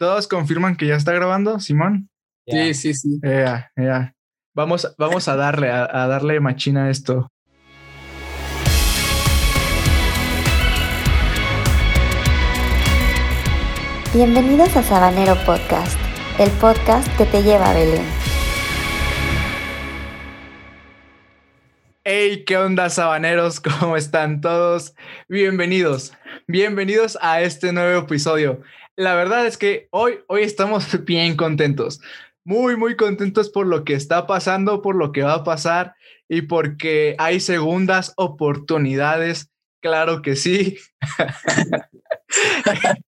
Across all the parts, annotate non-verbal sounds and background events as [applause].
¿Todos confirman que ya está grabando, Simón? Sí, sí, sí. Ya, ya. Vamos, vamos a darle, a, a darle machina a esto. Bienvenidos a Sabanero Podcast, el podcast que te lleva a Belén. Hey, ¿qué onda, sabaneros? ¿Cómo están todos? Bienvenidos, bienvenidos a este nuevo episodio. La verdad es que hoy, hoy estamos [laughs] bien contentos, muy, muy contentos por lo que está pasando, por lo que va a pasar y porque hay segundas oportunidades. Claro que sí. [laughs] [laughs]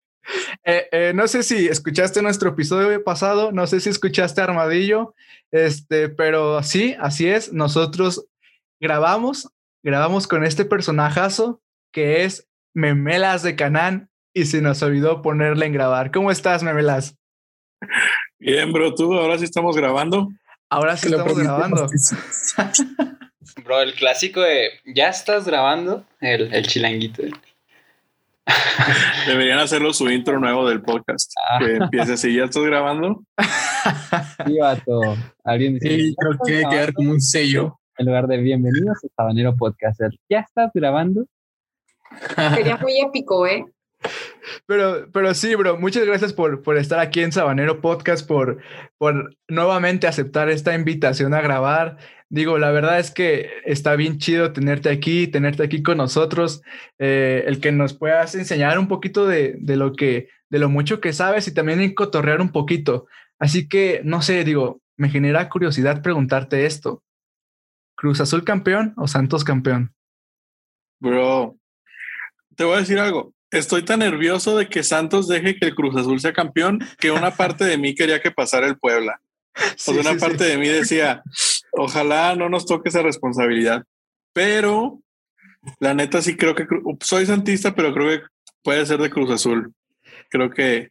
Eh, eh, no sé si escuchaste nuestro episodio pasado, no sé si escuchaste Armadillo, este, pero sí, así es. Nosotros grabamos, grabamos con este personajazo que es Memelas de Canán y se nos olvidó ponerle en grabar. ¿Cómo estás, Memelas? Bien, bro, tú ahora sí estamos grabando. Ahora sí estamos grabando. [laughs] Bro, el clásico de ya estás grabando, el, el chilanguito. [laughs] Deberían hacerlo su intro nuevo del podcast. Ah. Que empiece así, ¿ya estás grabando? [laughs] Sí, vato. Alguien dice, Sí, creo que debe quedar como un sello. en lugar de bienvenidos a Sabanero Podcaster. ¿Ya estás grabando? Sería muy épico, ¿eh? Pero, pero sí, bro, muchas gracias por, por estar aquí en Sabanero Podcast, por, por nuevamente aceptar esta invitación a grabar. Digo, la verdad es que está bien chido tenerte aquí, tenerte aquí con nosotros, eh, el que nos puedas enseñar un poquito de, de lo que, de lo mucho que sabes y también cotorrear un poquito. Así que, no sé, digo, me genera curiosidad preguntarte esto. ¿Cruz Azul campeón o Santos campeón? Bro, te voy a decir algo. Estoy tan nervioso de que Santos deje que el Cruz Azul sea campeón que una [laughs] parte de mí quería que pasara el Puebla. O sea, una parte de mí decía, ojalá no nos toque esa responsabilidad. Pero la neta sí creo que soy santista, pero creo que puede ser de Cruz Azul. Creo que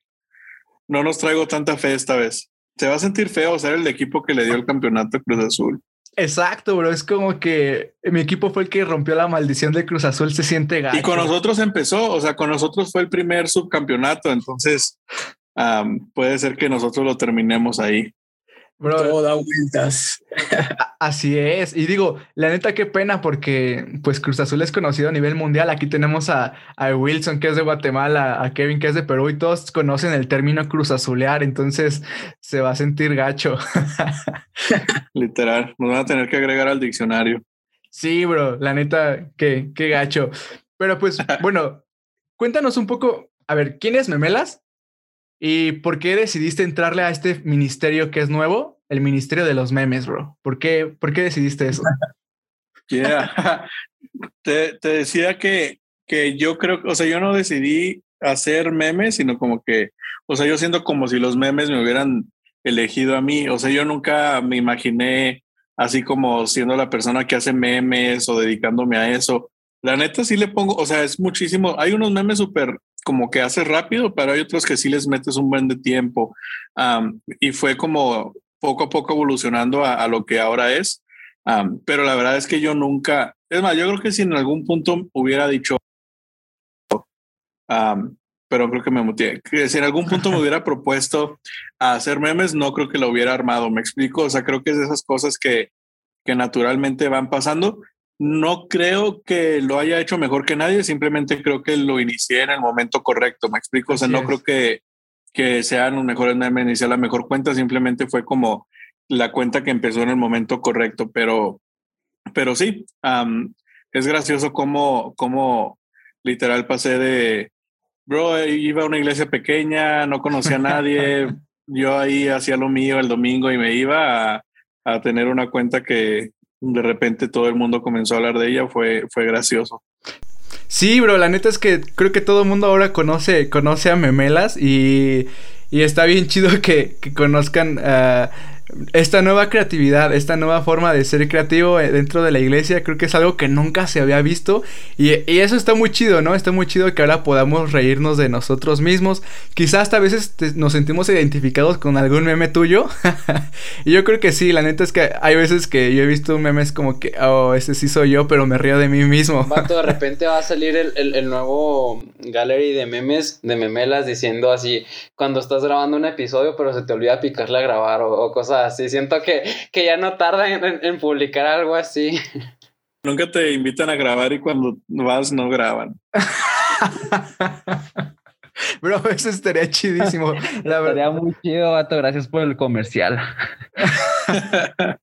no nos traigo tanta fe esta vez. Se va a sentir feo ser el equipo que le dio el campeonato a Cruz Azul. Exacto, bro. Es como que mi equipo fue el que rompió la maldición de Cruz Azul. Se siente gacho. Y con nosotros empezó, o sea, con nosotros fue el primer subcampeonato, entonces puede ser que nosotros lo terminemos ahí. Bro, Todo da vueltas. así es. Y digo, la neta, qué pena porque pues Cruz Azul es conocido a nivel mundial. Aquí tenemos a, a Wilson, que es de Guatemala, a Kevin, que es de Perú, y todos conocen el término Cruz Azulear. Entonces se va a sentir gacho. [laughs] Literal, nos van a tener que agregar al diccionario. sí, bro. La neta, qué, qué gacho. Pero pues, [laughs] bueno, cuéntanos un poco. A ver, ¿quién es Memelas? ¿Y por qué decidiste entrarle a este ministerio que es nuevo? El Ministerio de los Memes, bro. ¿Por qué, por qué decidiste eso? [laughs] Yeah. [laughs] te, te decía que, que yo creo, o sea, yo no decidí hacer memes, sino como que, o sea, yo siento como si los memes me hubieran elegido a mí. O sea, yo nunca me imaginé así como siendo la persona que hace memes o dedicándome a eso. La neta sí le pongo, o sea, es muchísimo. Hay unos memes súper como que haces rápido, pero hay otros que sí les metes un buen de tiempo. Am, y fue como poco a poco evolucionando a, a lo que ahora es. Am, pero la verdad es que yo nunca, es más, yo creo que si en algún punto hubiera dicho, am, pero creo que me muteé, que si en algún punto me hubiera [laughs] propuesto hacer memes, no creo que lo hubiera armado, me explico, o sea, creo que es de esas cosas que, que naturalmente van pasando. No creo que lo haya hecho mejor que nadie, simplemente creo que lo inicié en el momento correcto, me explico, o sea, no es. creo que, que sean los mejores ni sea la mejor cuenta, simplemente fue como la cuenta que empezó en el momento correcto, pero, pero sí, am, es gracioso cómo, cómo literal pasé de, bro, iba a una iglesia pequeña, no conocía a nadie, [laughs] yo ahí hacía lo mío el domingo y me iba a, a tener una cuenta que de repente todo el mundo comenzó a hablar de ella, fue, fue gracioso. Sí, bro, la neta es que creo que todo el mundo ahora conoce, conoce a Memelas y, y está bien chido que, que conozcan esta nueva creatividad, esta nueva forma de ser creativo eh, dentro de la iglesia, creo que es algo que nunca se había visto y, y, eso está muy chido, ¿no? Está muy chido que ahora podamos reírnos de nosotros mismos. Quizás hasta a veces nos sentimos identificados con algún meme tuyo [laughs] y yo creo que sí, la neta es que hay veces que yo he visto memes como que, oh, ese sí soy yo, pero me río de mí mismo. Vato, de [laughs] repente va a salir el, el, el nuevo gallery de memes, de memelas, diciendo así, cuando estás grabando un episodio pero se te olvida picarle a grabar o, o cosas así. Siento que, que ya no tarda en, en, publicar algo así. Nunca te invitan a grabar y cuando vas no graban. [laughs] Bro, eso estaría chidísimo. La estaría muy chido, Vato. Gracias por el comercial. [laughs]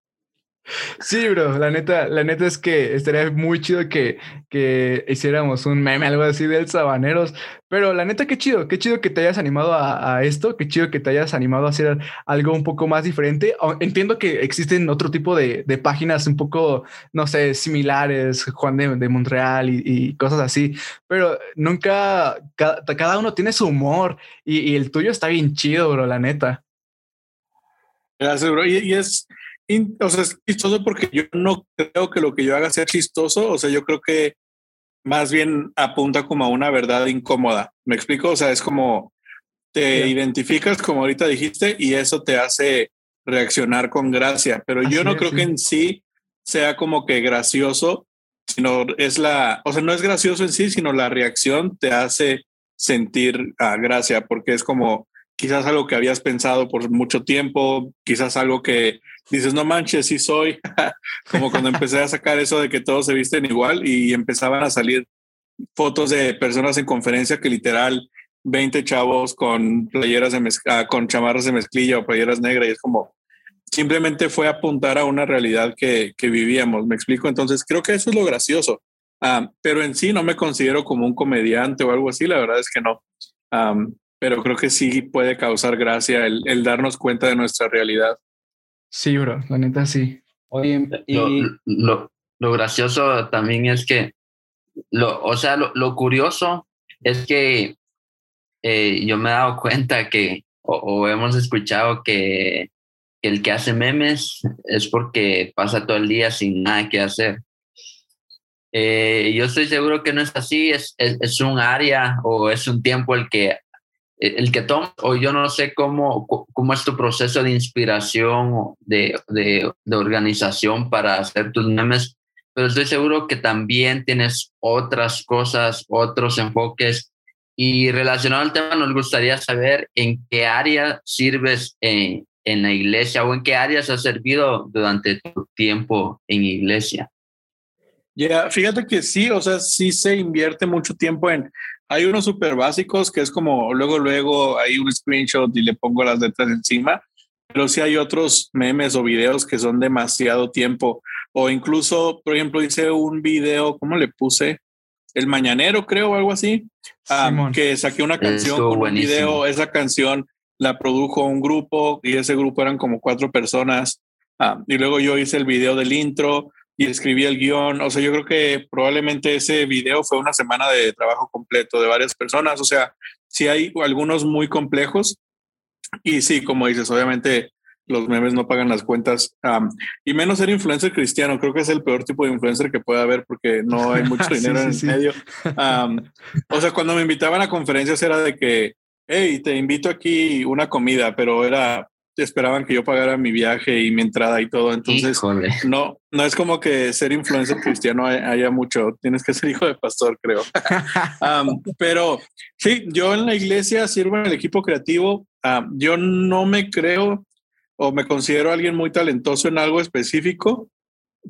Sí, bro, la neta, la neta es que estaría muy chido que, que hiciéramos un meme, algo así del Sabaneros. Pero la neta, qué chido, qué chido que te hayas animado a, esto, qué chido que te hayas animado a hacer algo un poco más diferente. Entiendo que existen otro tipo de, de páginas un poco, no sé, similares, Juan de, de Montreal y, cosas así, pero nunca, cada, uno tiene su humor y, y, el tuyo está bien chido, bro, la neta. Gracias, bro. y es o sea, es chistoso porque yo no creo que lo que yo haga sea chistoso. O sea, yo creo que más bien apunta como a una verdad incómoda. ¿Me explico? O sea, es como te identificas, como ahorita dijiste, y eso te hace reaccionar con gracia. Pero yo no creo que en sí sea como que gracioso, sino es la, o sea, no es gracioso en sí, sino la reacción te hace sentir a gracia, porque es como quizás algo que habías pensado por mucho tiempo, quizás algo que dices, no manches, sí soy, [laughs] como cuando empecé a sacar eso de que todos se visten igual y empezaban a salir fotos de personas en conferencia que literal 20 chavos con playeras de mezcla, con chamarras de mezclilla o playeras negras y es como simplemente fue apuntar a una realidad que, que vivíamos, me explico, entonces creo que eso es lo gracioso, ah, pero en sí no me considero como un comediante o algo así, la verdad es que no, pero creo que sí puede causar gracia el, el darnos cuenta de nuestra realidad. Sí, bro, la neta sí. Oye, y... lo, lo, gracioso también es que, lo, o sea, lo, lo curioso es que eh, yo me he dado cuenta que, o, hemos escuchado que, el que hace memes es porque pasa todo el día sin nada que hacer. Eh, yo estoy seguro que no es así, es, es, es, un área o es un tiempo el que el que toma, o yo no sé cómo, cómo es tu proceso de inspiración, de, de, de, organización para hacer tus memes, pero estoy seguro que también tienes otras cosas, otros enfoques. Y relacionado al tema, nos gustaría saber en qué área sirves en, en la iglesia o en qué áreas has servido durante tu tiempo en iglesia. Ya, fíjate que sí, o sea, sí se invierte mucho tiempo en hay unos súper básicos que es como luego, luego hay un screenshot y le pongo las letras encima, pero sí hay otros memes o videos que son demasiado tiempo. O incluso, por ejemplo, hice un video, ¿cómo le puse? El Mañanero, creo, o algo así, um, que saqué una canción con un video. Esa canción la produjo un grupo y ese grupo eran como cuatro personas. Um, y luego yo hice el video del intro y escribí el guion. O sea, yo creo que probablemente ese video fue una semana de trabajo completo de varias personas. O sea, sí hay algunos muy complejos. Y sí, como dices, obviamente los memes no pagan las cuentas. y menos ser influencer cristiano. Creo que es el peor tipo de influencer que puede haber porque no hay [laughs] mucho dinero en el medio. [laughs] o sea, cuando me invitaban a conferencias era de que, hey, te invito aquí una comida, pero era esperaban que yo pagara mi viaje y mi entrada y todo. Entonces, no, no es como que ser influencer cristiano haya mucho. Tienes que ser hijo de pastor, creo. [laughs] pero sí, yo en la iglesia sirvo en el equipo creativo. yo no me creo o me considero alguien muy talentoso en algo específico.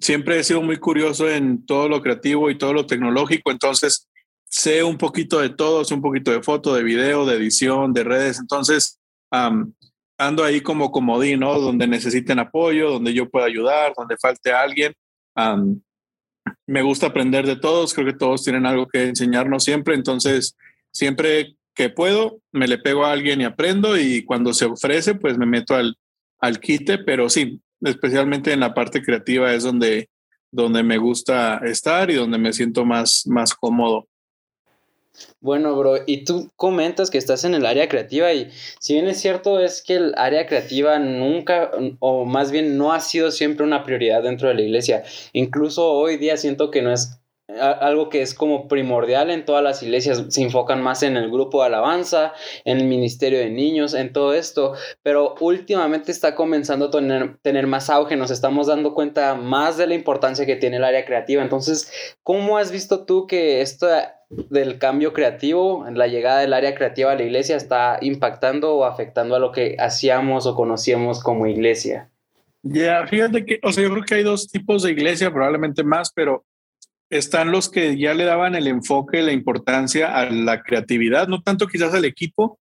Siempre he sido muy curioso en todo lo creativo y todo lo tecnológico. Entonces, sé un poquito de todo, sé un poquito de foto, de video, de edición, de redes. Entonces, ando ahí como comodín, ¿no? Donde necesiten apoyo, donde yo pueda ayudar, donde falte alguien. me gusta aprender de todos, creo que todos tienen algo que enseñarnos siempre, entonces siempre que puedo, me le pego a alguien y aprendo y cuando se ofrece, pues me meto al, al quite, pero sí, especialmente en la parte creativa es donde, donde me gusta estar y donde me siento más, más cómodo. Bueno, bro, y tú comentas que estás en el área creativa y si bien es cierto es que el área creativa nunca, o más bien no ha sido siempre una prioridad dentro de la iglesia. Incluso hoy día siento que no es algo que es como primordial en todas las iglesias, se enfocan más en el grupo de alabanza, en el ministerio de niños, en todo esto, pero últimamente está comenzando a tener, tener, más auge, nos estamos dando cuenta más de la importancia que tiene el área creativa. Entonces, ¿cómo has visto tú que esto del cambio creativo, la llegada del área creativa a la iglesia está impactando o afectando a lo que hacíamos o conocíamos como iglesia? Ya, fíjate que, o sea, yo creo que hay dos tipos de iglesia, probablemente más, pero están los que ya le daban el enfoque, la importancia a la creatividad, no tanto quizás al equipo,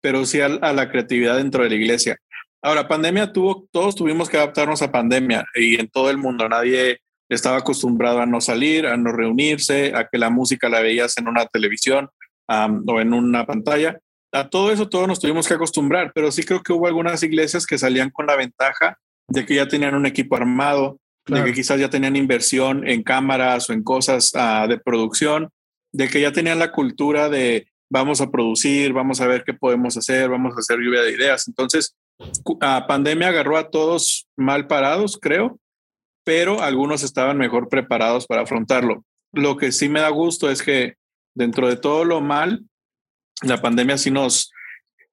pero sí a, la creatividad dentro de la iglesia. Ahora, pandemia tuvo, todos tuvimos que adaptarnos a pandemia y en todo el mundo nadie estaba acostumbrado a no salir, a no reunirse, a que la música la veías en una televisión o en una pantalla. A todo eso todos nos tuvimos que acostumbrar, pero sí creo que hubo algunas iglesias que salían con la ventaja de que ya tenían un equipo armado, de que quizás ya tenían inversión en cámaras o en cosas ah, de producción, de que ya tenían la cultura de vamos a producir, vamos a ver qué podemos hacer, vamos a hacer lluvia de ideas. Entonces, la pandemia agarró a todos mal parados, creo, pero algunos estaban mejor preparados para afrontarlo. Lo que sí me da gusto es que dentro de todo lo mal, la pandemia sí nos...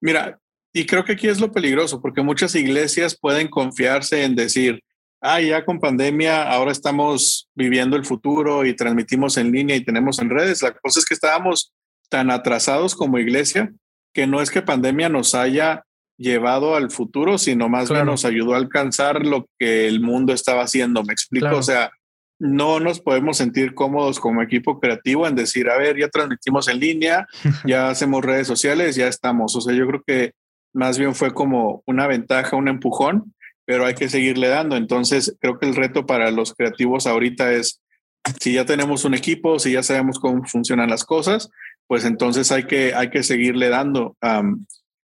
Mira, y creo que aquí es lo peligroso, porque muchas iglesias pueden confiarse en decir, ah, ya con pandemia, ahora estamos viviendo el futuro y transmitimos en línea y tenemos en redes. La cosa es que estábamos tan atrasados como iglesia que no es que pandemia nos haya llevado al futuro, sino más bien nos ayudó a alcanzar lo que el mundo estaba haciendo. ¿Me explico? O sea, no nos podemos sentir cómodos como equipo creativo en decir, a ver, ya transmitimos en línea, [laughs] ya hacemos redes sociales, ya estamos. O sea, yo creo que más bien fue como una ventaja, un empujón pero hay que seguirle dando. Entonces, creo que el reto para los creativos ahorita es, si ya tenemos un equipo, si ya sabemos cómo funcionan las cosas, pues entonces hay que, hay que seguirle dando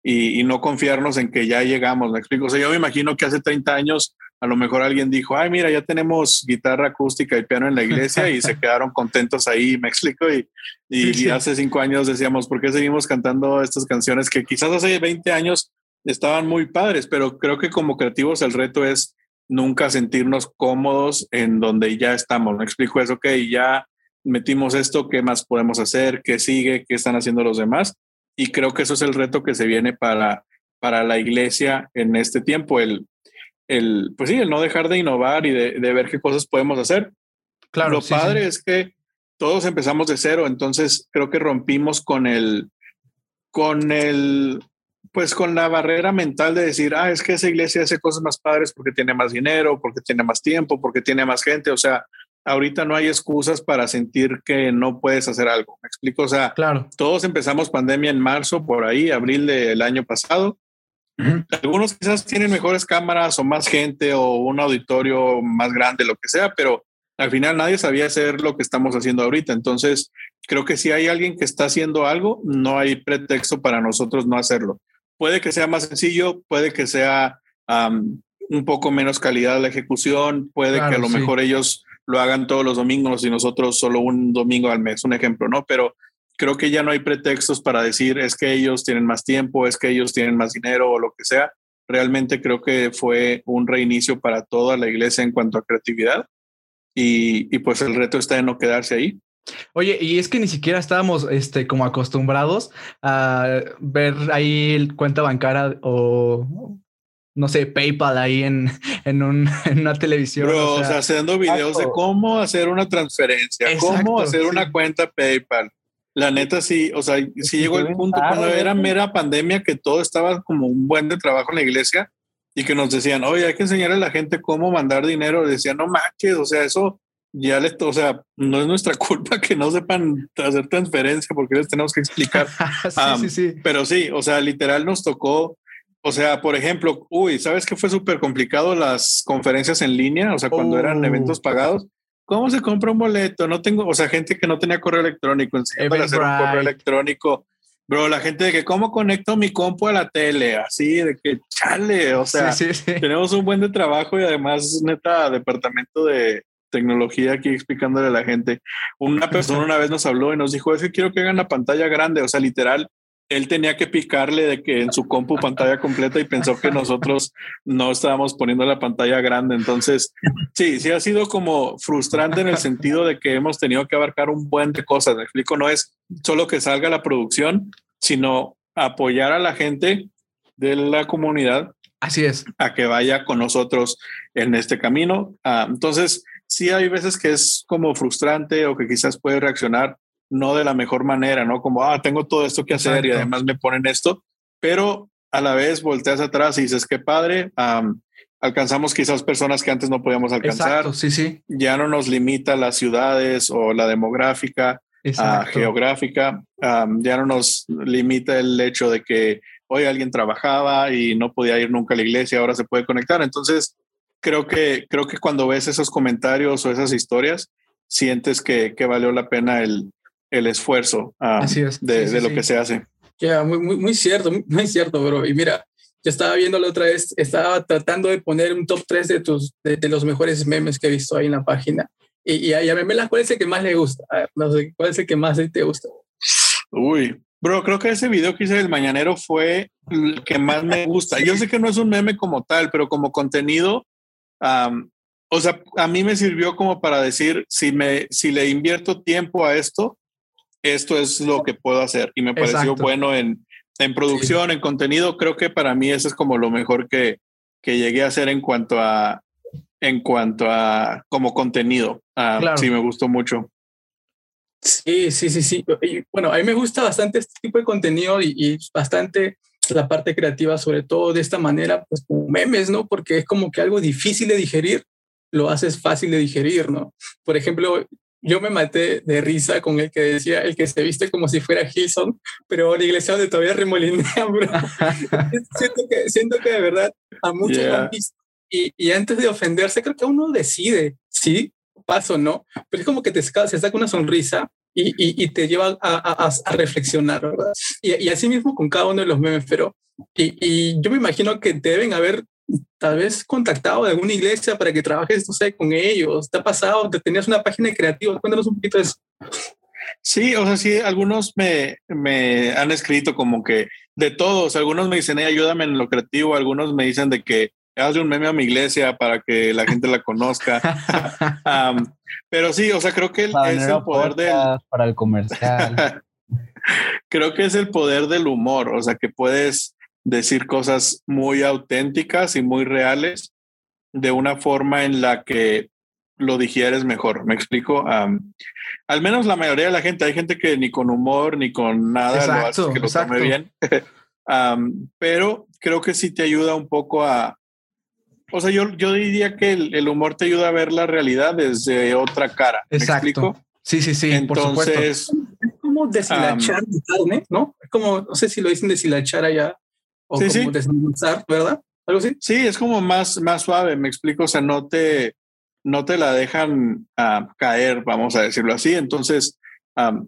y, no confiarnos en que ya llegamos. Me explico. O sea, yo me imagino que hace 30 años a lo mejor alguien dijo, ay, mira, ya tenemos guitarra acústica y piano en la iglesia y se [laughs] quedaron contentos ahí, me explico. Y, y hace cinco años decíamos, ¿por qué seguimos cantando estas canciones que quizás hace 20 años estaban muy padres, pero creo que como creativos el reto es nunca sentirnos cómodos en donde ya estamos. Me explico eso, ok, ya metimos esto, ¿qué más podemos hacer? ¿Qué sigue? ¿Qué están haciendo los demás? Y creo que eso es el reto que se viene para, para la iglesia en este tiempo, el, el, pues sí, el no dejar de innovar y de, de ver qué cosas podemos hacer. Claro, Lo padre es que todos empezamos de cero, entonces creo que rompimos con el, con el, pues con la barrera mental de decir, ah, es que esa iglesia hace cosas más padres porque tiene más dinero, porque tiene más tiempo, porque tiene más gente. O sea, ahorita no hay excusas para sentir que no puedes hacer algo. ¿Me explico? O sea, claro. todos empezamos pandemia en marzo, por ahí, abril del año pasado. Algunos quizás tienen mejores cámaras o más gente o un auditorio más grande, lo que sea, pero al final nadie sabía hacer lo que estamos haciendo ahorita. Entonces, creo que si hay alguien que está haciendo algo, no hay pretexto para nosotros no hacerlo. Puede que sea más sencillo, puede que sea un poco menos calidad la ejecución, puede que a lo mejor ellos lo hagan todos los domingos y nosotros solo un domingo al mes, un ejemplo, ¿no? Pero creo que ya no hay pretextos para decir es que ellos tienen más tiempo, es que ellos tienen más dinero o lo que sea. Realmente creo que fue un reinicio para toda la iglesia en cuanto a creatividad y, y pues el reto está en no quedarse ahí. Oye, y es que ni siquiera estábamos este, como acostumbrados a ver ahí el cuenta bancaria o no sé, PayPal ahí en, [laughs] en, un, [laughs] en una televisión. o, sea, haciendo videos de cómo hacer una transferencia, cómo hacer una cuenta PayPal. La neta sí, o sea, sí llegó el punto cuando era mera pandemia que todo estaba como un buen de trabajo en la iglesia y que nos decían, oye, hay que enseñarle a la gente cómo mandar dinero. Decían, no manches, o sea, eso ya les, o sea, no es nuestra [laughs] culpa que no sepan hacer transferencia porque les tenemos que explicar. sí, sí, sí. Pero sí, o sea, literal nos tocó, o sea, por ejemplo, uy, ¿sabes qué fue súper complicado las conferencias en línea? O sea, cuando eran oh. eventos pagados. ¿Cómo se compra un boleto? No tengo, o sea, gente que no tenía correo electrónico, para hacer un correo electrónico. Bro, la gente de que cómo conecto mi compu a la tele, así de que chale, o sea, tenemos un buen de trabajo y además neta departamento de tecnología aquí explicándole a la gente. Una [laughs] persona una vez nos habló y nos dijo, es que quiero que hagan la pantalla grande, o sea, literal, él tenía que picarle de que en su compu pantalla completa y pensó que nosotros no estábamos poniendo la pantalla grande. Entonces, sí, sí ha sido como frustrante en el sentido de que hemos tenido que abarcar un buen de cosas. Me explico, no es solo que salga la producción, sino apoyar a la gente de la comunidad. Así es. A que vaya con nosotros en este camino. Ah, entonces, sí hay veces que es como frustrante o que quizás puede reaccionar no de la mejor manera, ¿no? Como, ah, tengo todo esto que hacer y además me ponen esto, pero a la vez volteas atrás y dices, qué padre, alcanzamos quizás personas que antes no podíamos alcanzar. Exacto, sí, sí. Ya no nos limita las ciudades o la demográfica, uh, geográfica, ya no nos limita el hecho de que hoy alguien trabajaba y no podía ir nunca a la iglesia, ahora se puede conectar. Entonces, creo que, creo que cuando ves esos comentarios o esas historias, sientes que, que valió la pena el, el esfuerzo ah, de, lo que se hace. Ya, muy, muy, muy cierto, muy, cierto, bro. Y mira, yo estaba viendo la otra vez, estaba tratando de poner un top 3 de, tus, de, los mejores memes que he visto ahí en la página. Y, y a, a Memela, ¿cuál es el que más le gusta? no sé, ¿cuál es el que más te gusta? Uy, bro, creo que ese video que hice del mañanero fue el que más me gusta. Yo sé que no es un meme como tal, pero como contenido, o sea, a mí me sirvió como para decir, si, me, si le invierto tiempo a esto, esto es lo que puedo hacer. Y me pareció bueno en, en producción, en contenido. Creo que para mí eso es como lo mejor que, que llegué a hacer en cuanto a, en cuanto a como contenido. Ah, sí, me gustó mucho. Sí, sí, sí, sí. bueno, a mí me gusta bastante este tipo de contenido y, y, bastante la parte creativa, sobre todo de esta manera, pues como memes, ¿no? Porque es como que algo difícil de digerir, lo haces fácil de digerir, ¿no? Por ejemplo, yo me maté de risa con el que decía, el que se viste como si fuera Hilson, pero la iglesia donde todavía remolinea, bro. [laughs] siento, que, siento que de verdad a muchos han visto. Y, y, antes de ofenderse, creo que uno decide, sí, paso, ¿no? Pero es como que te se saca una sonrisa y, y, y te lleva a, a, a reflexionar, ¿verdad? Y, y, así mismo con cada uno de los memes, pero y, yo me imagino que deben haber tal vez contactado de alguna iglesia para que trabajes, no sé, con ellos. ¿Te ha pasado? ¿Te tenías una página creativa? Cuéntanos un poquito de eso. Sí, o sea, sí, algunos me, me han escrito como que de todos, algunos me dicen, ayúdame en lo creativo, algunos me dicen de que hazle un meme a mi iglesia para que la gente la conozca. [laughs] pero sí, o sea, creo que es el poder del... Para el comercial. [laughs] creo que es el poder del humor, o sea, que puedes decir cosas muy auténticas y muy reales de una forma en la que lo digieres mejor. ¿Me explico? al menos la mayoría de la gente, hay gente que ni con humor ni con nada lo hace que lo tome bien. [laughs] pero creo que sí te ayuda un poco a. O sea, yo, yo diría que el, humor te ayuda a ver la realidad desde otra cara. ¿Me explico? Sí, sí, sí. Entonces, es como deshilachar, ¿no? Es como, no sé si lo dicen deshilachar allá o sí, como sí. ¿verdad? Algo así. Sí, es como más, más suave, me explico, o sea, no te, no te la dejan uh, caer, vamos a decirlo así. Entonces, um,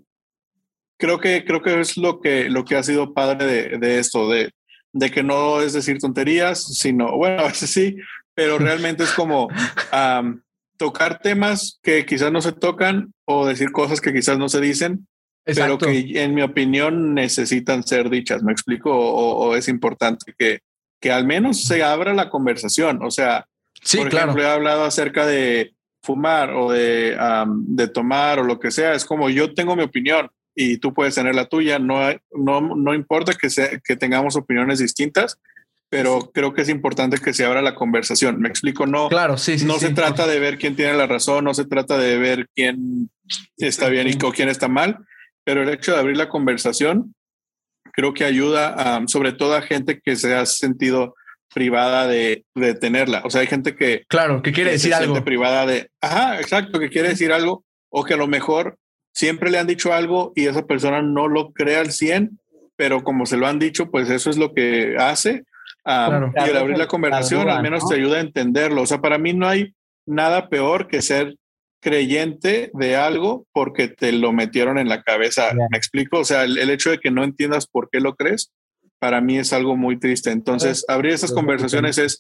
creo que, creo que es lo que, lo que ha sido padre de, de esto, de, de que no es decir tonterías, sino, bueno, [laughs] a veces sí, pero realmente es como um, tocar temas que quizás no se tocan o decir cosas que quizás no se dicen, pero que en mi opinión necesitan ser dichas, ¿me explico? O, es importante que, que al menos se abra la conversación. O sea, sí, por ejemplo, he hablado acerca de fumar o de, de tomar o lo que sea. Es como yo tengo mi opinión y tú puedes tener la tuya. No, no, no importa que, sea, que tengamos opiniones distintas, pero creo que es importante que se abra la conversación. Me explico, no. Claro, sí, sí No se trata de ver quién tiene la razón, no se trata de ver quién está bien y quién está mal, pero el hecho de abrir la conversación creo que ayuda sobre todo a gente que se ha sentido privada de, de, tenerla. O sea, hay gente que... Claro, que quiere decir algo. privada de... Ajá, exacto, que quiere decir algo o que a lo mejor siempre le han dicho algo y esa persona no lo cree al 100, pero como se lo han dicho, pues eso es lo que hace. Y el abrir la conversación al menos te ayuda a entenderlo. O sea, para mí no hay nada peor que ser creyente de algo porque te lo metieron en la cabeza. ¿Me explico? O sea, el, hecho de que no entiendas por qué lo crees, para mí es algo muy triste. Entonces, abrir esas conversaciones es,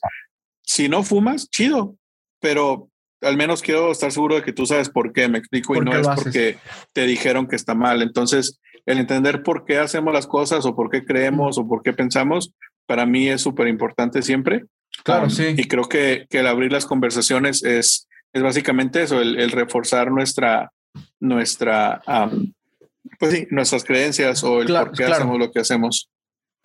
si no fumas, chido, pero al menos quiero estar seguro de que tú sabes por qué, me explico, y ¿Por no es porque te dijeron que está mal. Entonces, el entender por qué hacemos las cosas o por qué creemos o por qué pensamos, para mí es súper importante siempre. Claro, Um, sí. Y creo que, que el abrir las conversaciones es, es básicamente eso, el, el reforzar nuestra, nuestra, um, pues sí, nuestras creencias o el Claro, por qué claro. hacemos lo que hacemos.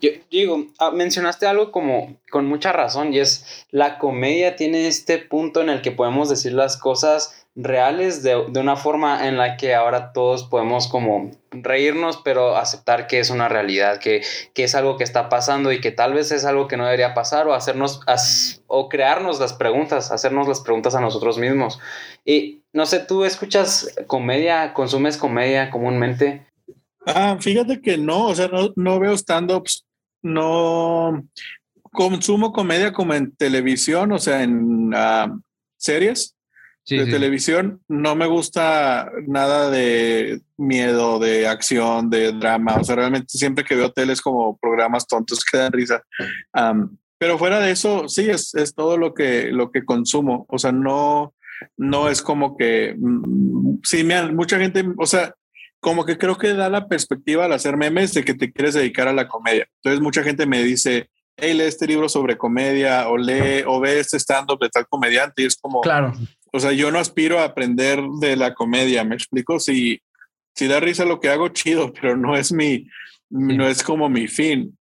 Yo digo, ah, mencionaste algo como con mucha razón y es la comedia tiene este punto en el que podemos decir las cosas reales de, de una forma en la que ahora todos podemos como reírnos pero aceptar que es una realidad, que, que es algo que está pasando y que tal vez es algo que no debería pasar o hacernos as- o crearnos las preguntas, hacernos las preguntas a nosotros mismos. Y no sé, ¿tú escuchas comedia, consumes comedia comúnmente? Ah, fíjate que no, o sea, no, no veo stand-ups, no consumo comedia como en televisión, o sea, en ah, series Sí, de sí. televisión. No me gusta nada de miedo, de acción, de drama. O sea, realmente siempre que veo tele es como programas tontos [laughs] que dan risa. Pero fuera de eso, sí, es, es todo lo que, lo que consumo. O sea, no, no es como que, mm, sí, me han- mucha gente, o sea, como que creo que da la perspectiva al hacer memes de que te quieres dedicar a la comedia. Entonces mucha gente me dice, hey, lee este libro sobre comedia o lee o ve este stand-up de tal comediante y es como, Claro, o sea, yo no aspiro a aprender de la comedia, ¿me explico? Si, si da risa lo que hago, chido, [laughs] pero no es mi, no es como mi fin.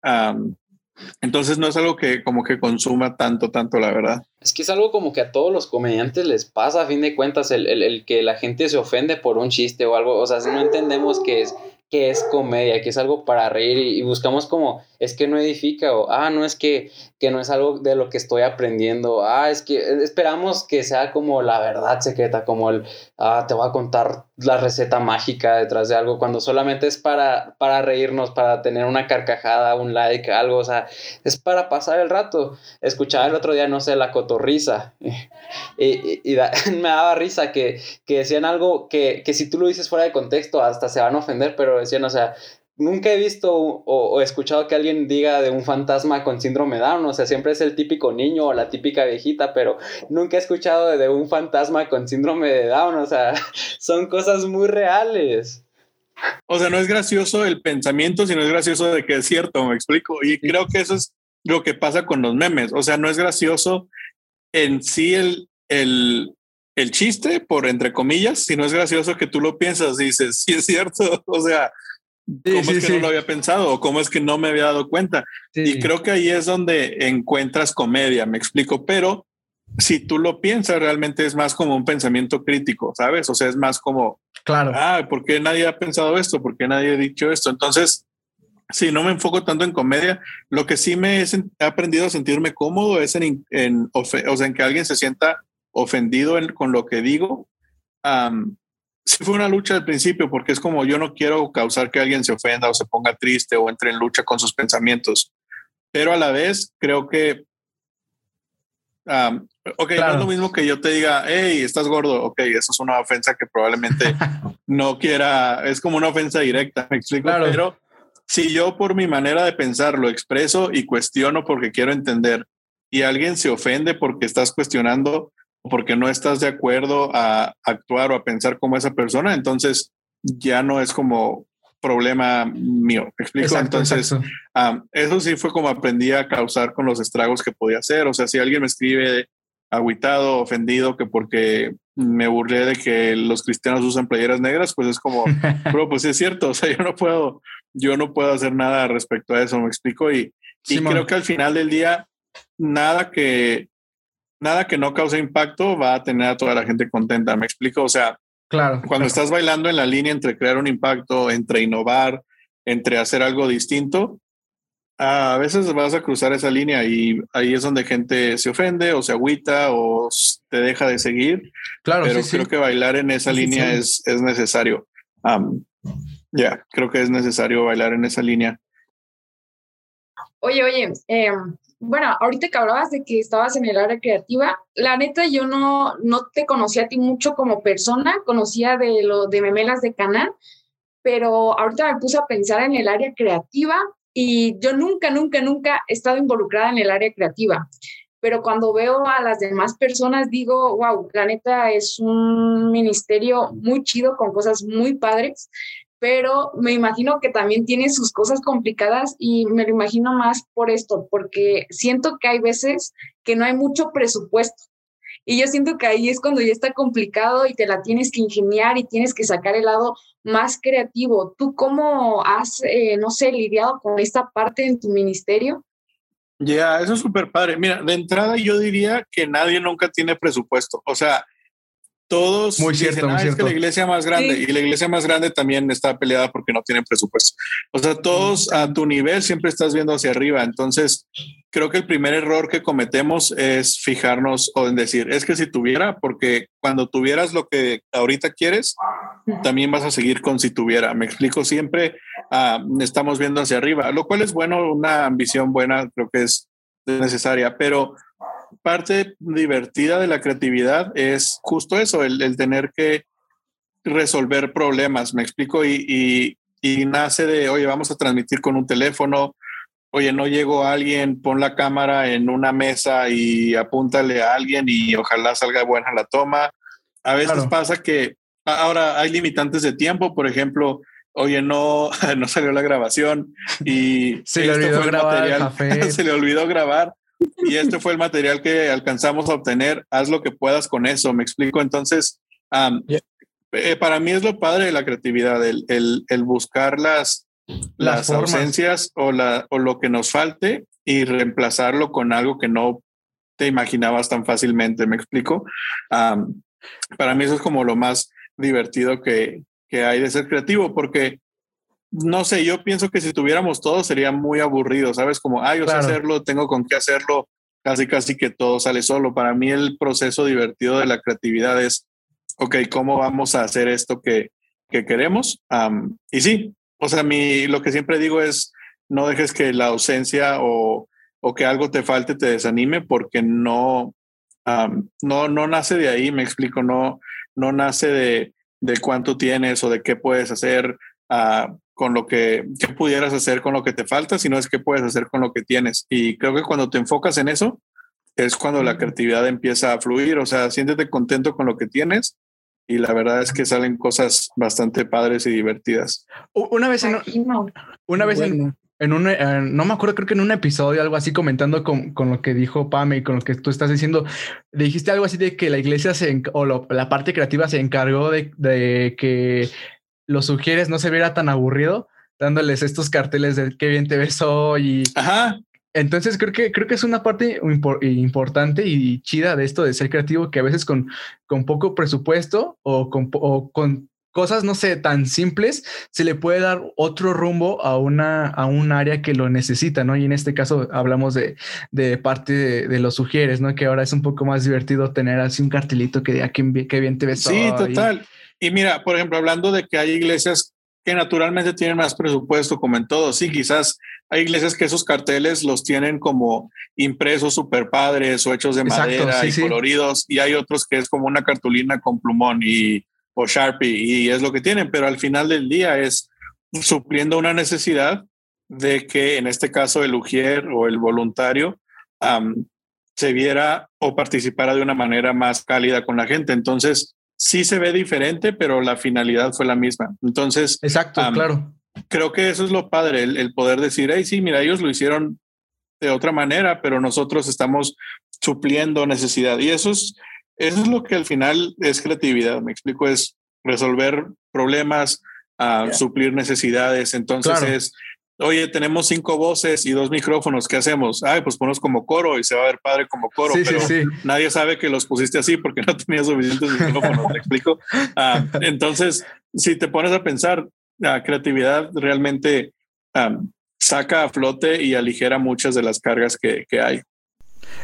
Entonces no es algo que como que consuma tanto, tanto, la verdad. Es que es algo como que a todos los comediantes les pasa, a fin de cuentas, el, el- el que la gente se ofende por un chiste o algo. O sea, si no entendemos que es, que es comedia, que es algo para reír y, y buscamos como, es que no edifica o, ah, no es que, que no es algo de lo que estoy aprendiendo. Ah, es que esperamos que sea como la verdad secreta, como el, ah, te voy a contar la receta mágica detrás de algo, cuando solamente es para, para reírnos, para tener una carcajada, un like, algo. O sea, es para pasar el rato. Escuchaba el otro día, no sé, la cotorriza. [laughs] Y, y- [laughs] me daba risa que, que decían algo que, que si tú lo dices fuera de contexto hasta se van a ofender, pero decían, o sea, nunca he visto o, o escuchado que alguien diga de un fantasma con síndrome Down, o sea, siempre es el típico niño o la típica viejita, pero nunca he escuchado de, de un fantasma con síndrome de Down, o sea, [laughs] son cosas muy reales. O sea, no es gracioso el pensamiento, sino es gracioso de que es cierto, me explico. Y creo que eso es lo que pasa con los memes. O sea, no es gracioso en sí el, el, el chiste, por entre comillas, sino es gracioso que tú lo piensas y dices, sí es cierto. [laughs] O sea, Sí, ¿cómo sí, es que sí. no lo había pensado? ¿O cómo es que no me había dado cuenta? Y creo que ahí es donde encuentras comedia, me explico, pero si tú lo piensas, realmente es más como un pensamiento crítico, ¿sabes? O sea, es más como, claro. ah, ¿por qué nadie ha pensado esto? ¿Por qué nadie ha dicho esto? Entonces, sí, no me enfoco tanto en comedia. Lo que sí me he, aprendido a sentirme cómodo es en, en, ofe- o sea, en que alguien se sienta ofendido en- con lo que digo. Sí fue una lucha al principio porque es como yo no quiero causar que alguien se ofenda o se ponga triste o entre en lucha con sus pensamientos. Pero a la vez creo que, am, ok, no es lo mismo que yo te diga, hey, estás gordo. Ok, eso es una ofensa que probablemente [laughs] no quiera, es como una ofensa directa, me explico. Claro. Pero si yo por mi manera de pensar lo expreso y cuestiono porque quiero entender y alguien se ofende porque estás cuestionando porque no estás de acuerdo a actuar o a pensar como esa persona, entonces ya no es como problema mío. ¿Me explico? Exacto, entonces, exacto. Ah, eso sí fue como aprendí a causar con los estragos que podía hacer. O sea, si alguien me escribe agüitado, ofendido, que porque me burlé de que los cristianos usan playeras negras, pues es como, [laughs] bro, pues es cierto. O sea, yo no puedo, yo no puedo hacer nada respecto a eso. Me explico y, creo que al final del día nada que nada que no cause impacto va a tener a toda la gente contenta. Me explico. O sea, Claro. cuando claro. estás bailando en la línea entre crear un impacto, entre innovar, entre hacer algo distinto, a veces vas a cruzar esa línea y ahí es donde gente se ofende o se agüita o te deja de seguir. Claro, pero sí, sí. creo que bailar en esa Sí, línea sí. Es, es necesario. Ya, creo que es necesario bailar en esa línea. Oye, oye, eh, bueno, ahorita que hablabas de que estabas en el área creativa, la neta yo no, no te conocía a ti mucho como persona, conocía de lo de memelas de canal, pero ahorita me puse a pensar en el área creativa y yo nunca, nunca, nunca he estado involucrada en el área creativa. pero cuando veo a las demás personas digo, wow, la neta es un ministerio muy chido con cosas muy padres, pero me imagino que también tiene sus cosas complicadas y me lo imagino más por esto, porque siento que hay veces que no hay mucho presupuesto. Y yo siento que ahí es cuando ya está complicado y te la tienes que ingeniar y tienes que sacar el lado más creativo. ¿Tú cómo has, eh, no sé, lidiado con esta parte en tu ministerio? Ya, eso es súper padre. Mira, de entrada yo diría que nadie nunca tiene presupuesto. O sea, todos muy cierto, dicen, ah, es que la iglesia más grande y la iglesia más grande también está peleada porque no tienen presupuesto. O sea, todos a tu nivel siempre estás viendo hacia arriba. Entonces, creo que el primer error que cometemos es fijarnos o en decir, es que si tuviera, porque cuando tuvieras lo que ahorita quieres, también vas a seguir con si tuviera. Me explico, siempre ah, estamos viendo hacia arriba, lo cual es bueno, una ambición buena, creo que es necesaria, pero parte divertida de la creatividad es justo eso, el, tener que resolver problemas, me explico, y, nace de, oye, vamos a transmitir con un teléfono, oye, no llegó alguien, pon la cámara en una mesa y apúntale a alguien y ojalá salga buena la toma. A veces pasa que ahora hay limitantes de tiempo, por ejemplo, oye, no, [laughs] no salió la grabación y [laughs] [laughs] se le olvidó grabar se le olvidó grabar y este fue el material que alcanzamos a obtener, haz lo que puedas con eso, me explico. Entonces, eh, para mí es lo padre de la creatividad, el, el, buscar las, las, ausencias o, la, o lo que nos falte y reemplazarlo con algo que no te imaginabas tan fácilmente, me explico. para mí eso es como lo más divertido que, que hay de ser creativo, porque no sé, yo pienso que si tuviéramos todo sería muy aburrido, ¿sabes? Como, ah, yo sé hacerlo, tengo con qué hacerlo, casi casi que todo sale solo. Para mí el proceso divertido de la creatividad es, ok, ¿cómo vamos a hacer esto que, que queremos? y sí, o sea, mi, lo que siempre digo es, no dejes que la ausencia o, o que algo te falte te desanime porque no, no, no nace de ahí, me explico, no, no nace de, de cuánto tienes o de qué puedes hacer. Uh, con lo que, pudieras hacer con lo que te falta, sino es qué puedes hacer con lo que tienes. Y creo que cuando te enfocas en eso, es cuando la creatividad empieza a fluir. O sea, siéntete contento con lo que tienes y la verdad es que salen cosas bastante padres y divertidas. Una vez en, una vez en, un, eh, no me acuerdo, creo que en un episodio, algo así, comentando con, con, lo que dijo Pame y con lo que tú estás diciendo, dijiste algo así de que la iglesia se, o la parte creativa se encargó de, de que lo sugieres no se viera tan aburrido, dándoles estos carteles de qué bien te ves hoy. Ajá. Entonces creo que, creo que es una parte importante y chida de esto de ser creativo, que a veces con, con poco presupuesto o con, con cosas, no sé, tan simples, se le puede dar otro rumbo a una, a un área que lo necesita, ¿no? Y en este caso hablamos de, de parte de, los sugieres, ¿no? Que ahora es un poco más divertido tener así un cartelito que diga qué, bien te ves. Sí, total. Y mira, por ejemplo, hablando de que hay iglesias que naturalmente tienen más presupuesto, como en todo, sí, quizás hay iglesias que esos carteles los tienen como impresos super padres o hechos de madera y coloridos, y hay otros que es como una cartulina con plumón y o Sharpie, y es lo que tienen, pero al final del día es supliendo una necesidad de que en este caso el ujier o el voluntario se viera o participara de una manera más cálida con la gente. Entonces, sí se ve diferente, pero la finalidad fue la misma. Entonces, exacto, claro. Creo que eso es lo padre, el, poder decir, hey, sí, mira, ellos lo hicieron de otra manera, pero nosotros estamos supliendo necesidad. Y eso es, eso es lo que al final es creatividad. Me explico, es resolver problemas, ah, suplir necesidades. Entonces es oye, tenemos cinco voces y dos micrófonos, ¿qué hacemos? Ay, pues ponemos como coro y se va a ver padre como coro, pero nadie sabe que los pusiste así porque no tenías suficientes micrófonos, ¿te explico? Ah, entonces, si te pones a pensar, la creatividad realmente saca a flote y aligera muchas de las cargas que, hay.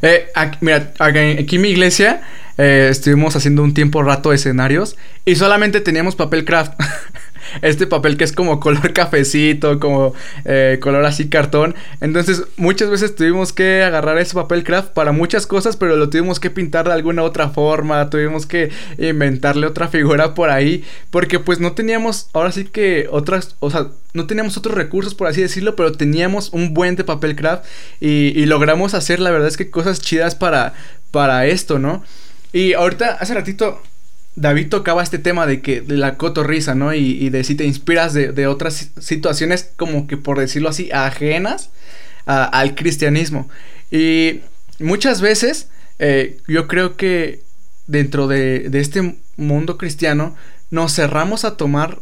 Eh, mira, aquí en mi iglesia eh, estuvimos haciendo un tiempo rato escenarios y solamente teníamos papel craft. [laughs] este papel que es como color cafecito, como eh, color así cartón. Entonces muchas veces tuvimos que agarrar ese papel craft para muchas cosas, pero lo tuvimos que pintar de alguna otra forma, tuvimos que inventarle otra figura por ahí, porque pues no teníamos, ahora sí que otras, o sea, no teníamos otros recursos por así decirlo, pero teníamos un buen de papel craft y, y logramos hacer la verdad es que cosas chidas para, para esto, ¿no? Y ahorita, hace ratito, David tocaba este tema de que de la cotorriza, ¿no? Y, de si te inspiras de, otras situaciones, como que por decirlo así, ajenas al cristianismo. Y muchas veces eh, yo creo que dentro de, de este mundo cristiano nos cerramos a tomar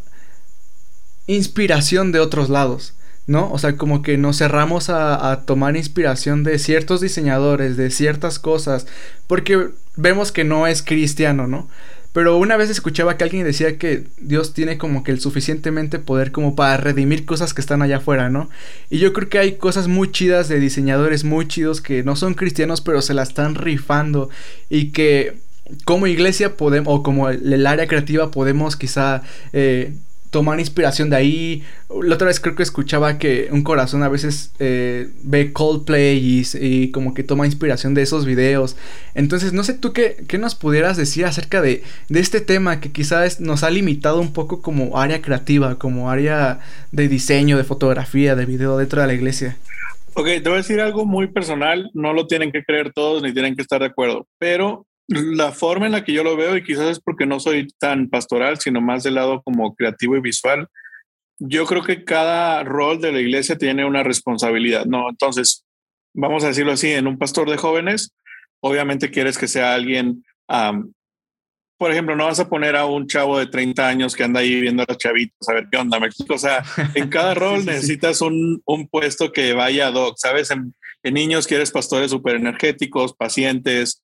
inspiración de otros lados. ¿no? O sea, como que nos cerramos a, a, tomar inspiración de ciertos diseñadores, de ciertas cosas, porque vemos que no es cristiano, ¿no? Pero una vez escuchaba que alguien decía que Dios tiene como que el suficientemente poder como para redimir cosas que están allá afuera, ¿no? Y yo creo que hay cosas muy chidas de diseñadores muy chidos que no son cristianos pero se la están rifando y que como iglesia podemos, o como el, área creativa podemos quizá eh, tomar inspiración de ahí. La otra vez creo que escuchaba que un corazón a veces eh, ve Coldplay y, como que toma inspiración de esos videos. Entonces, no sé tú qué, qué nos pudieras decir acerca de, de, este tema que quizás nos ha limitado un poco como área creativa, como área de diseño, de fotografía, de video dentro de la iglesia. Ok, te voy a decir algo muy personal, no lo tienen que creer todos ni tienen que estar de acuerdo, pero la forma en la que yo lo veo, y quizás es porque no soy tan pastoral, sino más del lado como creativo y visual, yo creo que cada rol de la iglesia tiene una responsabilidad, ¿no? Entonces, vamos a decirlo así, en un pastor de jóvenes, obviamente quieres que sea alguien, por ejemplo, no vas a poner a un chavo de 30 años que anda ahí viendo a los chavitos, a ver qué onda, O sea, en cada [laughs] rol necesitas un, un, puesto que vaya ad hoc, ¿sabes? En, en niños quieres pastores súper energéticos, pacientes,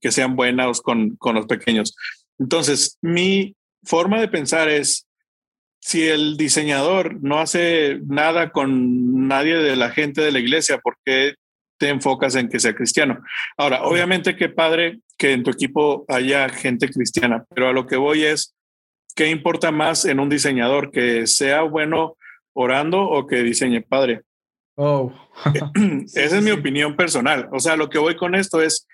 que sean buenas con, con los pequeños. Entonces, mi forma de pensar es, si el diseñador no hace nada con nadie de la gente de la iglesia, ¿por qué te enfocas en que sea cristiano? Ahora, obviamente que padre que en tu equipo haya gente cristiana, pero a lo que voy es, ¿qué importa más en un diseñador? ¿Que sea bueno orando o que diseñe padre? Oh. [clears throat] [laughs] Esa es mi opinión personal. O sea, lo que voy con esto es,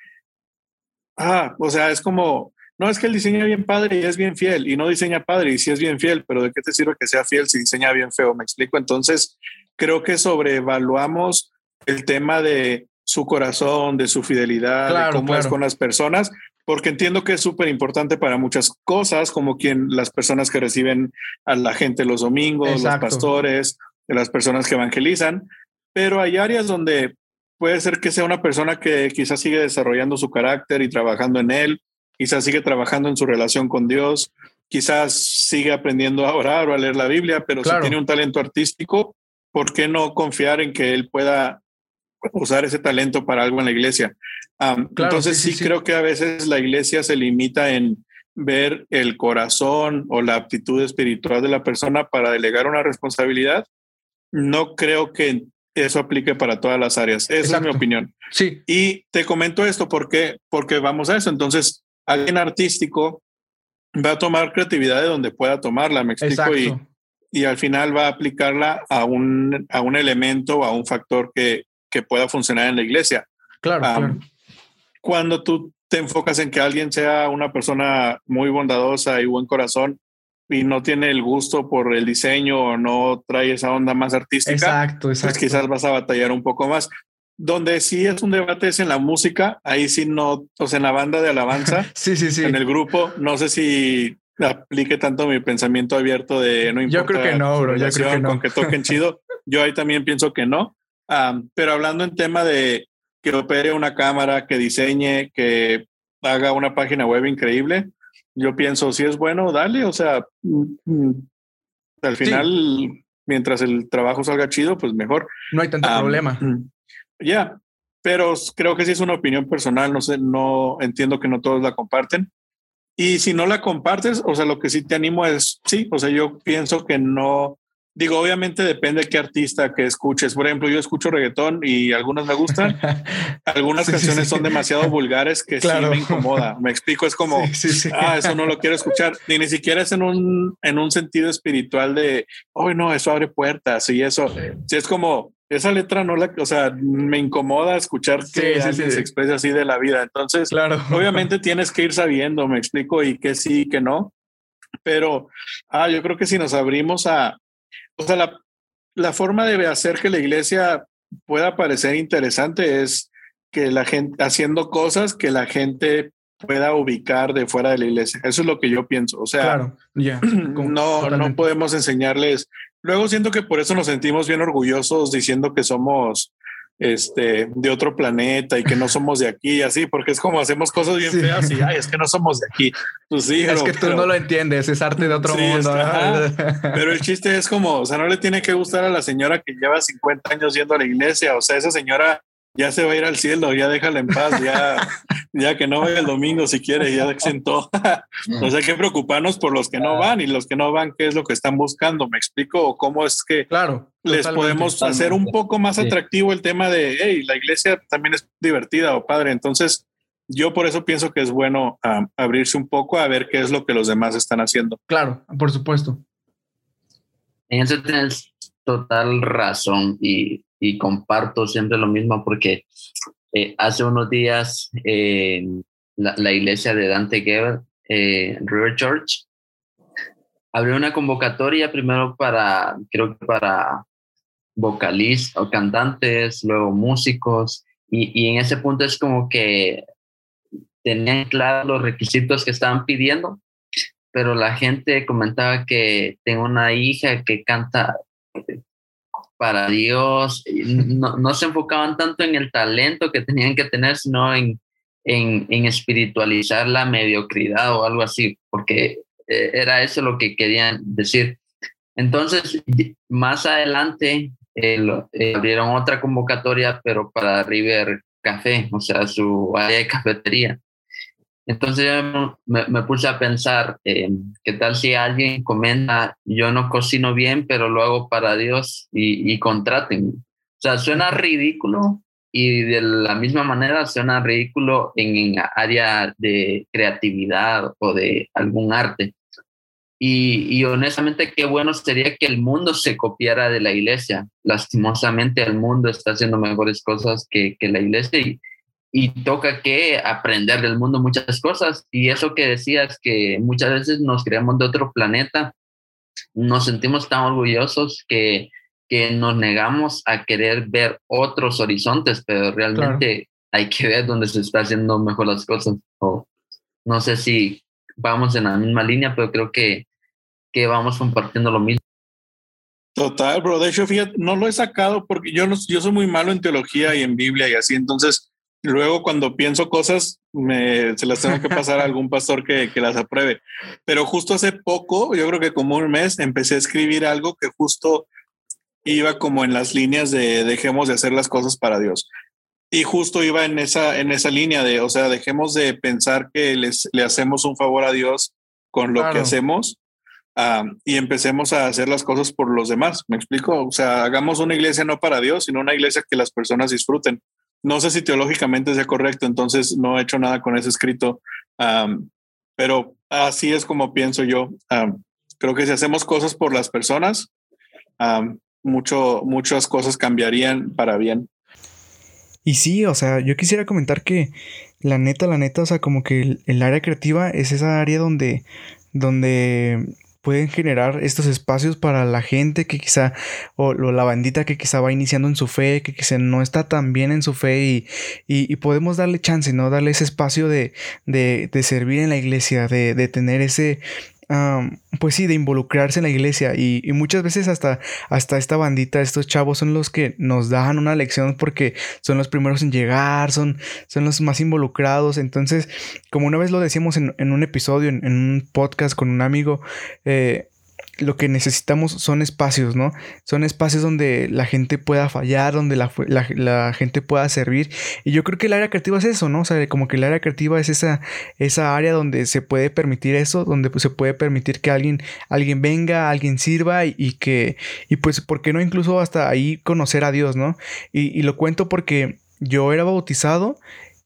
Ah, o sea, es como, no es que él diseña bien padre y es bien fiel, y no diseña padre y sí es bien fiel, pero ¿de qué te sirve que sea fiel si diseña bien feo? Me explico. Entonces, creo que sobrevaluamos el tema de su corazón, de su fidelidad, de cómo es con las personas, porque entiendo que es súper importante para muchas cosas, como quien las personas que reciben a la gente los domingos, los pastores, las personas que evangelizan, pero hay áreas donde puede ser que sea una persona que quizás sigue desarrollando su carácter y trabajando en él, quizás sigue trabajando en su relación con Dios, quizás sigue aprendiendo a orar o a leer la Biblia, pero si tiene un talento artístico, ¿por qué no confiar en que él pueda usar ese talento para algo en la iglesia? entonces sí, creo que a veces la iglesia se limita en ver el corazón o la aptitud espiritual de la persona para delegar una responsabilidad. No creo que eso aplique para todas las áreas. Esa es mi opinión. Sí. Y te comento esto porque, porque vamos a eso. Entonces, alguien artístico va a tomar creatividad de donde pueda tomarla, me explico, y, y, al final va a aplicarla a un, a un elemento o a un factor que, que pueda funcionar en la iglesia. Claro, claro. Cuando tú te enfocas en que alguien sea una persona muy bondadosa y buen corazón, y no tiene el gusto por el diseño o no trae esa onda más artística, exacto, pues exacto. quizás vas a batallar un poco más. Donde sí es un debate es en la música, ahí sí no, o sea, en la banda de alabanza, [laughs] sí, sí, sí. en el grupo, no sé si aplique tanto mi pensamiento abierto de no importa. Yo creo que no, bro, yo creo que no. Con que toquen [laughs] chido, yo ahí también pienso que no. pero hablando en tema de que opere una cámara, que diseñe, que haga una página web increíble, yo pienso, si es bueno, dale, o sea, mm, mm, al final, mientras el trabajo salga chido, pues mejor. No hay tanto problema. Mm, ya, pero creo que sí es una opinión personal, no sé, no entiendo que no todos la comparten. Y si no la compartes, o sea, lo que sí te animo es, sí, o sea, yo pienso que no Digo, obviamente depende de qué artista que escuches. Por ejemplo, yo escucho reggaetón y algunas me gustan. [laughs] Algunas Sí, canciones sí. son demasiado vulgares que Claro. sí me incomoda. Me explico, es como, ah, eso no lo quiero escuchar. Ni ni siquiera es en un, en un sentido espiritual de, oh, no, eso abre puertas y eso. Si es como, esa letra no la, o sea, me incomoda escuchar Sí, que sí, alguien sí. se exprese así de la vida. Entonces, Claro. obviamente tienes que ir sabiendo, me explico, y que sí, que no. Pero ah, yo creo que si nos abrimos a, o sea, la, la forma de hacer que la iglesia pueda parecer interesante es que la gente haciendo cosas que la gente pueda ubicar de fuera de la iglesia. Eso es lo que yo pienso. O sea, Claro, [clears throat] no, no podemos enseñarles. Luego siento que por eso nos sentimos bien orgullosos diciendo que somos este de otro planeta y que no somos de aquí y así, porque es como hacemos cosas bien Sí. feas y ay, es que no somos de aquí. Pues sí, Es bro, que tú pero- no lo entiendes, es arte de otro Sí, mundo. pero el chiste es como, o sea, no le tiene que gustar a la señora que lleva 50 años yendo a la iglesia. O sea, esa señora ya se va a ir al cielo, ya déjala en paz, ya, [laughs] ya que no vaya el domingo si quiere, ya sentó. o sea, hay que preocuparnos por los que no van y los que no van, qué es lo que están buscando. ¿Me explico? ¿O cómo es que Claro. les totalmente. podemos hacer un poco más Sí. atractivo el tema de, hey, la iglesia también es divertida o padre? Entonces, yo por eso pienso que es bueno abrirse un poco a ver qué es lo que los demás están haciendo. Claro, por supuesto. En eso tienes total razón y, y comparto siempre lo mismo porque eh, hace unos días eh, la, la iglesia de Dante Gebel, eh, River Church, abrió una convocatoria primero para, creo que para vocalistas o cantantes, luego músicos, y, y en ese punto es como que tenían claros los requisitos que estaban pidiendo pero la gente comentaba que tengo una hija que canta para Dios, no, no se enfocaban tanto en el talento que tenían que tener, sino en, en, en espiritualizar la mediocridad o algo así, porque eh, era eso lo que querían decir. Entonces, más adelante eh, eh, abrieron otra convocatoria, pero para River Café, o sea, su área de cafetería. Entonces yo me, me puse a pensar, eh, ¿qué tal si alguien comenta, yo no cocino bien, pero lo hago para Dios y, y contraten? O sea, suena ridículo y de la misma manera suena ridículo en, en área de creatividad o de algún arte. Y, y honestamente, qué bueno sería que el mundo se copiara de la iglesia. Lastimosamente, el mundo está haciendo mejores cosas que, que la iglesia y toca que aprender del mundo muchas cosas. Y eso que decías, que muchas veces nos creemos de otro planeta, nos sentimos tan orgullosos que, que nos negamos a querer ver otros horizontes, pero realmente hay que ver dónde se está haciendo mejor las cosas. O no sé si vamos en la misma línea, pero creo que, que vamos compartiendo lo mismo. Total, bro. De hecho, fíjate, no lo he sacado porque yo, no, yo soy muy malo en teología y en Biblia y así. Entonces, luego cuando pienso cosas, me, se las tengo que [laughs] pasar a algún pastor que, que las apruebe. Pero justo hace poco, yo creo que como un mes, empecé a escribir algo que justo iba como en las líneas de dejemos de hacer las cosas para Dios. Y justo iba en esa, en esa línea de, o sea, dejemos de pensar que les, le hacemos un favor a Dios con lo que hacemos um, y empecemos a hacer las cosas por los demás. ¿Me explico? O sea, hagamos una iglesia no para Dios, sino una iglesia que las personas disfruten. No sé si teológicamente sea correcto, entonces no he hecho nada con ese escrito, pero así es como pienso yo. Creo que si hacemos cosas por las personas, mucho, muchas cosas cambiarían para bien. Y sí, o sea, yo quisiera comentar que la neta, la neta, o sea, como que el, el área creativa es esa área donde, donde pueden generar estos espacios para la gente que quizá, o, la bandita que quizá va iniciando en su fe, que quizá no está tan bien en su fe y, y, y podemos darle chance, ¿no? Darle ese espacio de, de, de servir en la iglesia, de, de tener ese, um, pues sí, de involucrarse en la iglesia y, y, muchas veces hasta, hasta esta bandita, estos chavos son los que nos dan una lección porque son los primeros en llegar, son, son los más involucrados. Entonces, como una vez lo decíamos en, en un episodio, en, en, un podcast con un amigo, eh, lo que necesitamos son espacios, ¿no? Son espacios donde la gente pueda fallar, donde la, la, gente pueda servir. Y yo creo que el área creativa es eso, ¿no? O sea, como que el área creativa es esa, esa área donde se puede permitir eso, donde pues, se puede permitir que alguien, alguien venga, alguien sirva y, y, que, y pues, ¿por qué no incluso hasta ahí conocer a Dios, ¿no? Y, y lo cuento porque yo era bautizado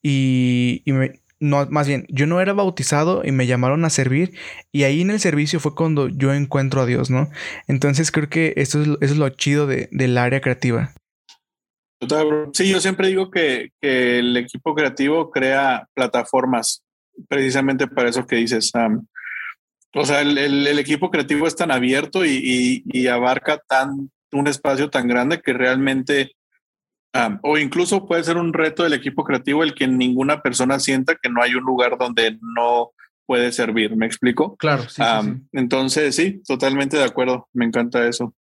y, y me, no, más bien, yo no era bautizado y me llamaron a servir y ahí en el servicio fue cuando yo encuentro a Dios, ¿no? Entonces creo que eso es, eso es lo chido de, del área creativa. Sí, yo siempre digo que, que, el equipo creativo crea plataformas precisamente para eso que dices, Sam. o sea, el, el, el, equipo creativo es tan abierto y, y, y abarca tan un espacio tan grande que realmente Um, o incluso puede ser un reto del equipo creativo el que ninguna persona sienta que no hay un lugar donde no puede servir. ¿Me explico? Claro. Sí, sí, sí. Entonces, sí, totalmente de acuerdo. Me encanta eso.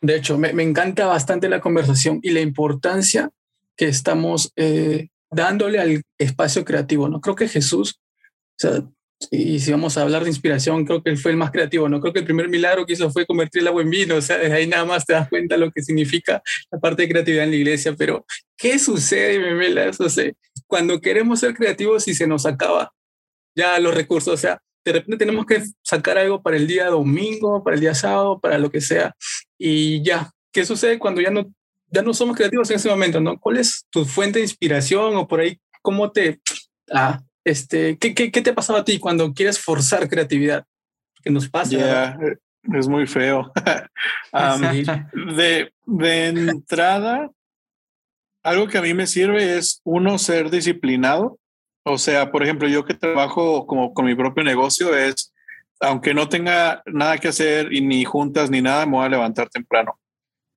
De hecho, me, me encanta bastante la conversación y la importancia que estamos eh, dándole al espacio creativo. No creo que Jesús, o sea, y si vamos a hablar de inspiración, creo que él fue el más creativo, ¿no? Creo que el primer milagro que hizo fue convertir el agua en vino, o sea, desde ahí nada más te das cuenta lo que significa la parte de creatividad en la iglesia, pero ¿qué sucede, memelas? O sea, cuando queremos ser creativos y se nos acaba ya los recursos, o sea, de repente tenemos que sacar algo para el día domingo, para el día sábado, para lo que sea, y ya, ¿qué sucede cuando ya no, ya no somos creativos en ese momento, ¿no? ¿Cuál es tu fuente de inspiración o por ahí cómo te... Ah, este, ¿qué, qué, ¿qué, te ha pasado a ti cuando quieres forzar creatividad? ¿Qué nos pasa? Yeah, es muy feo. [laughs] um, de, de entrada, algo que a mí me sirve es uno ser disciplinado. O sea, por ejemplo, yo que trabajo como con mi propio negocio es, aunque no tenga nada que hacer y ni juntas ni nada, me voy a levantar temprano.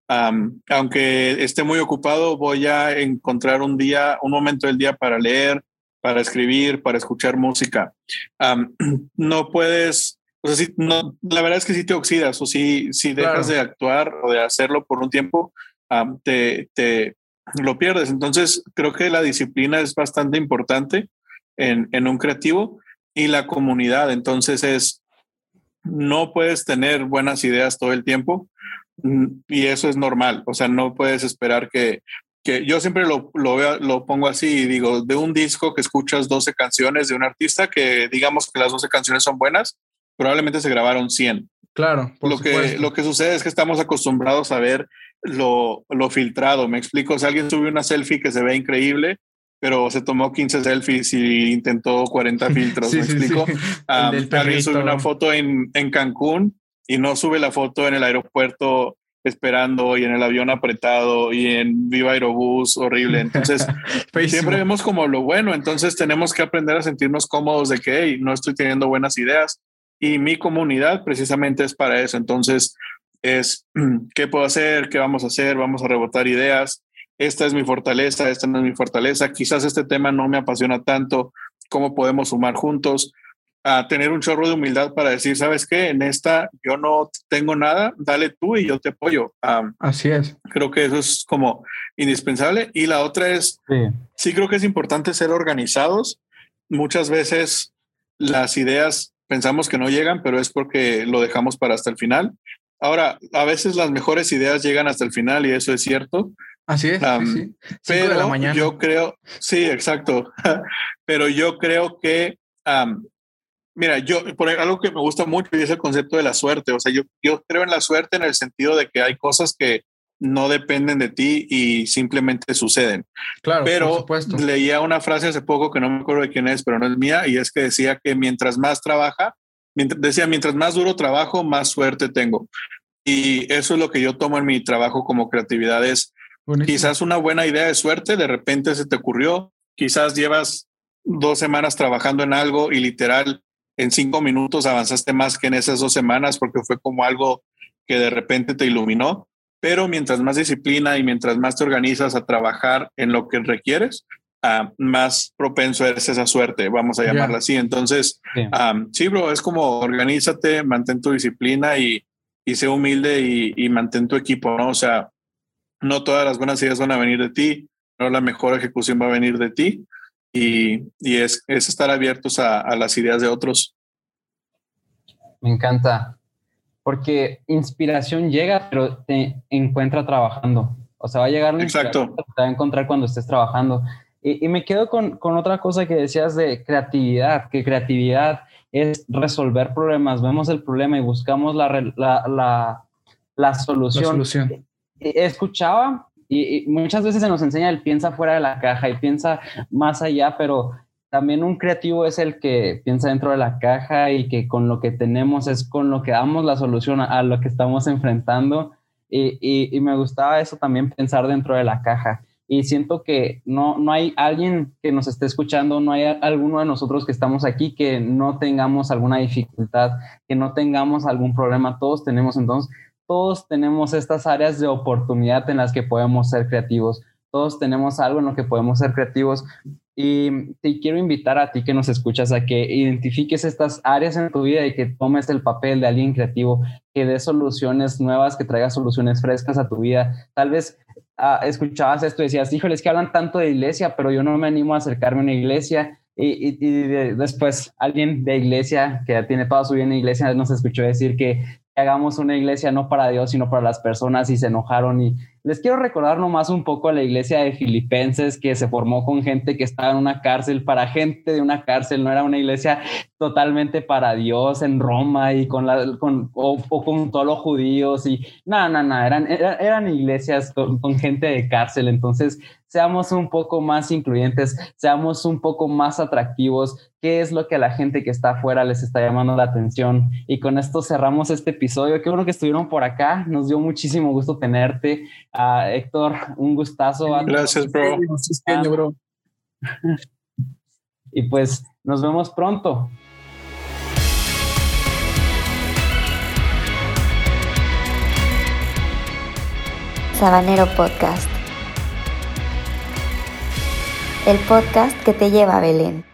Um, aunque esté muy ocupado, voy a encontrar un día, un momento del día para leer, para escribir, para escuchar música. Um, [clears throat] no puedes, o sea, no, la verdad es que si te oxidas o si, si dejas claro. de actuar o de hacerlo por un tiempo, um, te, te, lo pierdes. Entonces, creo que la disciplina es bastante importante en, en un creativo y la comunidad. Entonces, es, no puedes tener buenas ideas todo el tiempo mm, y eso es normal. O sea, no puedes esperar que que yo siempre lo, lo, veo, lo pongo así y digo, de un disco que escuchas 12 canciones de un artista que digamos que las 12 canciones son buenas, probablemente se grabaron 100. Claro. lo, que, lo que sucede es que estamos acostumbrados a ver lo, lo filtrado. Me explico, si alguien sube una selfie que se ve increíble, pero se tomó 15 selfies y intentó 40 [laughs] filtros, sí, ¿me sí, explico? Sí. Um, alguien sube una foto en, en Cancún y no sube la foto en el aeropuerto esperando y en el avión apretado y en Viva Aerobús horrible. Entonces, [laughs] siempre vemos como lo bueno. Entonces, tenemos que aprender a sentirnos cómodos de que hey, no estoy teniendo buenas ideas y mi comunidad precisamente es para eso. Entonces, es [clears throat] qué puedo hacer, qué vamos a hacer, vamos a rebotar ideas. Esta es mi fortaleza, esta no es mi fortaleza. Quizás este tema no me apasiona tanto. ¿Cómo podemos sumar juntos? A tener un chorro de humildad para decir, ¿sabes qué? En esta yo no tengo nada, dale tú y yo te apoyo. Um, Así es. Creo que eso es como indispensable. Y la otra es, sí. sí creo que es importante ser organizados. Muchas veces las ideas pensamos que no llegan, pero es porque lo dejamos para hasta el final. Ahora, a veces las mejores ideas llegan hasta el final y eso es cierto. Así es. Um, sí, sí. Pero yo creo, sí, exacto. [laughs] pero yo creo que um, Mira, yo, por algo que me gusta mucho es el concepto de la suerte. O sea, yo, yo creo en la suerte en el sentido de que hay cosas que no dependen de ti y simplemente suceden. Claro, pero leía una frase hace poco que no me acuerdo de quién es, pero no es mía, y es que decía que mientras más trabaja, mientras, decía, mientras más duro trabajo, más suerte tengo. Y eso es lo que yo tomo en mi trabajo como creatividad. Es Buenísimo. quizás una buena idea de suerte, de repente se te ocurrió, quizás llevas dos semanas trabajando en algo y literal en cinco minutos avanzaste más que en esas dos semanas porque fue como algo que de repente te iluminó. Pero mientras más disciplina y mientras más te organizas a trabajar en lo que requieres, uh, más propenso eres a esa suerte, vamos a llamarla yeah. así. Entonces, yeah. um, sí, bro, es como organízate, mantén tu disciplina y, y sé humilde y, y mantén tu equipo, ¿no? O sea, no todas las buenas ideas van a venir de ti, no la mejor ejecución va a venir de ti y, y es, es, estar abiertos a, a, las ideas de otros. Me encanta. porque inspiración llega, pero te encuentra trabajando. O sea, va a llegar una Exacto. te va a encontrar cuando estés trabajando. Y, y me quedo con, con, otra cosa que decías de creatividad, que creatividad es resolver problemas. Vemos el problema y buscamos la, la, la, la solución. La solución. Escuchaba y, muchas veces se nos enseña el piensa fuera de la caja y piensa más allá, pero también un creativo es el que piensa dentro de la caja y que con lo que tenemos es con lo que damos la solución a, a lo que estamos enfrentando. Y, y, y, me gustaba eso también pensar dentro de la caja. Y siento que no, no hay alguien que nos esté escuchando, no hay alguno de nosotros que estamos aquí que no tengamos alguna dificultad, que no tengamos algún problema. Todos tenemos entonces, todos tenemos estas áreas de oportunidad en las que podemos ser creativos. Todos tenemos algo en lo que podemos ser creativos. Y te quiero invitar a ti que nos escuchas a que identifiques estas áreas en tu vida y que tomes el papel de alguien creativo, que dé soluciones nuevas, que traiga soluciones frescas a tu vida. Tal vez uh, escuchabas esto y decías, híjole, es que hablan tanto de iglesia, pero yo no me animo a acercarme a una iglesia. Y, y, y de, después alguien de iglesia que tiene toda su vida en iglesia nos escuchó decir que hagamos una iglesia no para Dios, sino para las personas y se enojaron. Y les quiero recordar nomás un poco a la iglesia de Filipenses que se formó con gente que estaba en una cárcel, para gente de una cárcel, no era una iglesia totalmente para Dios en Roma y con la, con, o, con todos los judíos y no, no, no, eran, eran, iglesias con gente de cárcel. Entonces, seamos un poco más incluyentes, seamos un poco más atractivos, qué es lo que a la gente que está afuera les está llamando la atención. Y con esto cerramos este episodio. Qué bueno que estuvieron por acá, nos dio muchísimo gusto tenerte. Uh, Héctor, un gustazo. Gracias, bro. Bro. [laughs] y pues nos vemos pronto. Sabanero Podcast el podcast que te lleva a Belén.